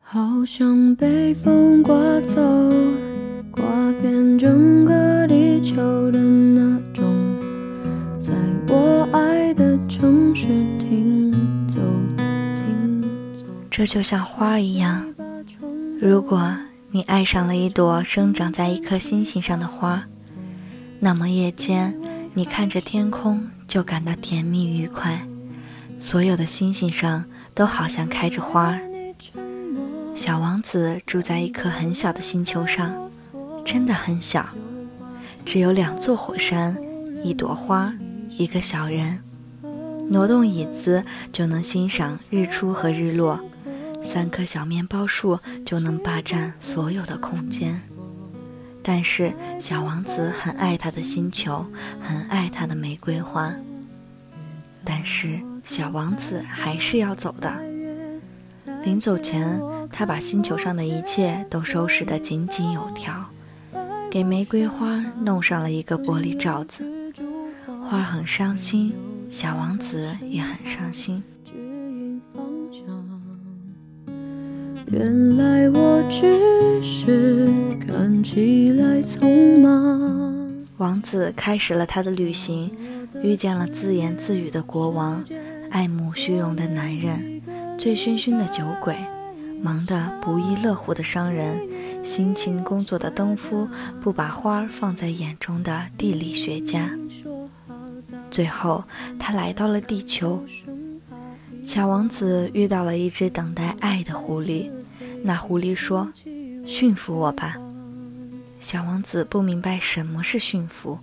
好像被风刮走，刮遍整个地球的那种，在我爱的城市停走，停走。这就像花儿一样，如果你爱上了一朵生长在一颗星星上的花，那么夜间你看着天空就感到甜蜜愉快，所有的星星上都好像开着花。小王子住在一颗很小的星球上，真的很小，只有两座火山、一朵花、一个小人。挪动椅子就能欣赏日出和日落，三棵小面包树就能霸占所有的空间。但是小王子很爱他的星球，很爱他的玫瑰花。但是小王子还是要走的。临走前。他把星球上的一切都收拾得井井有条，给玫瑰花弄上了一个玻璃罩子。花很伤心，小王子也很伤心。原来我只是看起来匆忙。王子开始了他的旅行，遇见了自言自语的国王，爱慕虚荣的男人，醉醺醺的酒鬼。忙得不亦乐乎的商人，辛勤工作的登夫，不把花放在眼中的地理学家。最后，他来到了地球。小王子遇到了一只等待爱的狐狸。那狐狸说：“驯服我吧。”小王子不明白什么是驯服。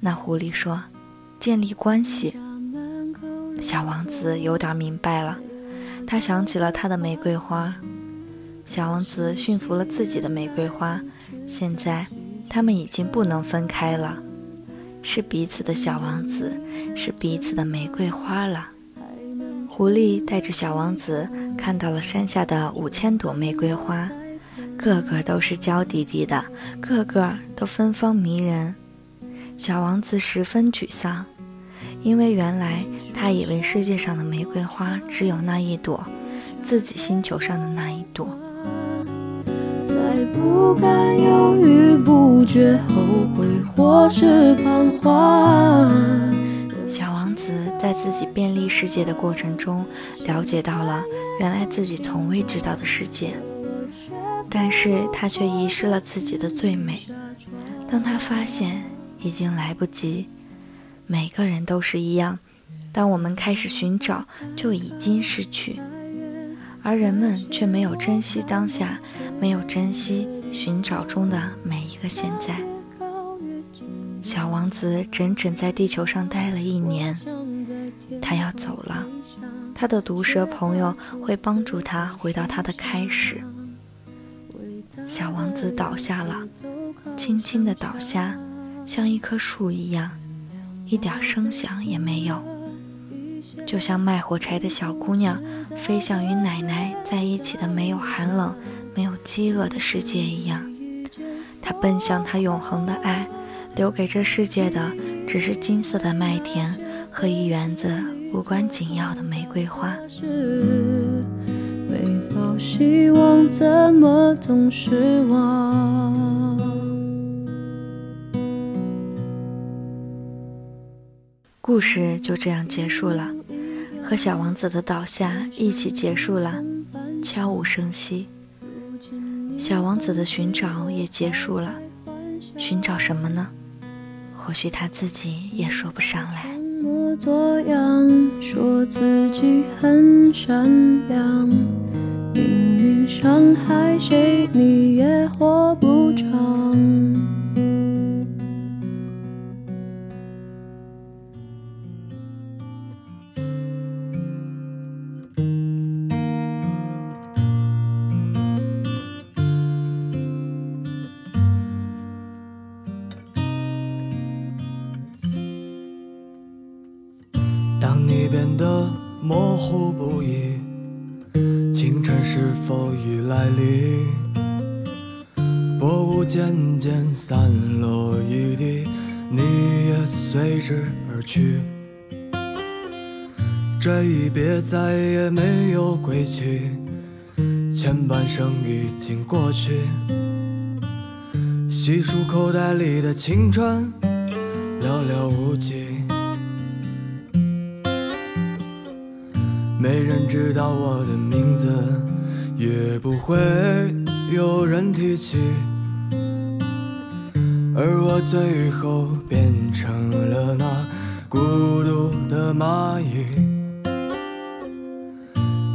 那狐狸说：“建立关系。”小王子有点明白了。他想起了他的玫瑰花，小王子驯服了自己的玫瑰花，现在他们已经不能分开了，是彼此的小王子，是彼此的玫瑰花了。狐狸带着小王子看到了山下的五千朵玫瑰花，个个都是娇滴滴的，个个都芬芳迷人。小王子十分沮丧。因为原来他以为世界上的玫瑰花只有那一朵，自己星球上的那一朵。在不敢犹豫不决、后悔或是彷徨。小王子在自己便利世界的过程中，了解到了原来自己从未知道的世界，但是他却遗失了自己的最美。当他发现已经来不及。每个人都是一样，当我们开始寻找，就已经失去，而人们却没有珍惜当下，没有珍惜寻找中的每一个现在。小王子整整在地球上待了一年，他要走了，他的毒蛇朋友会帮助他回到他的开始。小王子倒下了，轻轻地倒下，像一棵树一样。一点声响也没有，就像卖火柴的小姑娘飞向与奶奶在一起的没有寒冷、没有饥饿的世界一样。她奔向她永恒的爱，留给这世界的只是金色的麦田和一园子无关紧要的玫瑰花。希望怎么总失望？故事就这样结束了，和小王子的倒下一起结束了，悄无声息。小王子的寻找也结束了，寻找什么呢？或许他自己也说不上来。说自己很善良，明明伤害谁你也活不长。变得模糊不已，清晨是否已来临？薄雾渐渐散落一地，你也随之而去。这一别再也没有归期，前半生已经过去，细数口袋里的青春，寥寥无几。没人知道我的名字，也不会有人提起。而我最后变成了那孤独的蚂蚁。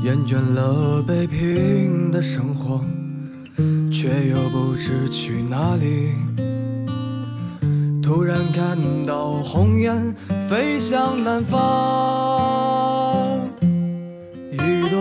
厌倦了北平的生活，却又不知去哪里。突然看到红雁飞向南方，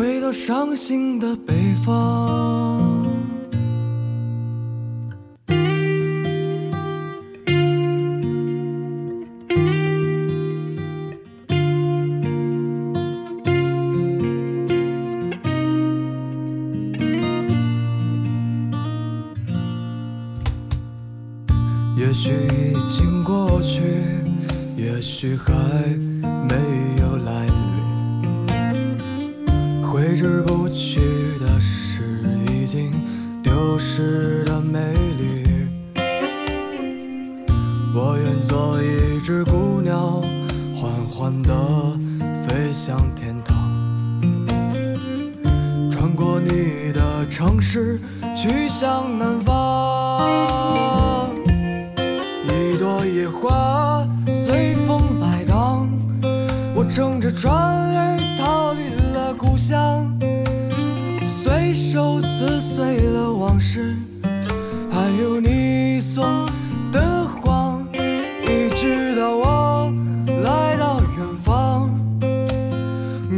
回到伤心的北方。也许已经过去，也许还没有来。挥之不去的是已经丢失的美丽。我愿做一只孤鸟，缓缓地飞向天堂，穿过你的城市，去向南方。一朵野花随风摆荡，我乘着船儿随手撕碎了往事，还有你送的谎，一直到我来到远方，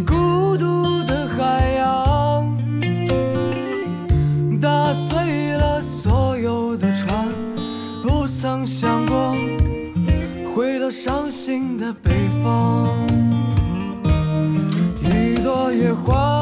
孤独的海洋，打碎了所有的船。不曾想过回到伤心的北方，一朵野花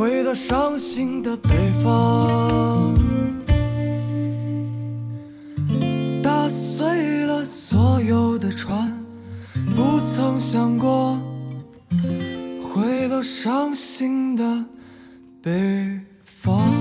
回到伤心的北方。打碎了所有的船，不曾想过回到伤心的北方。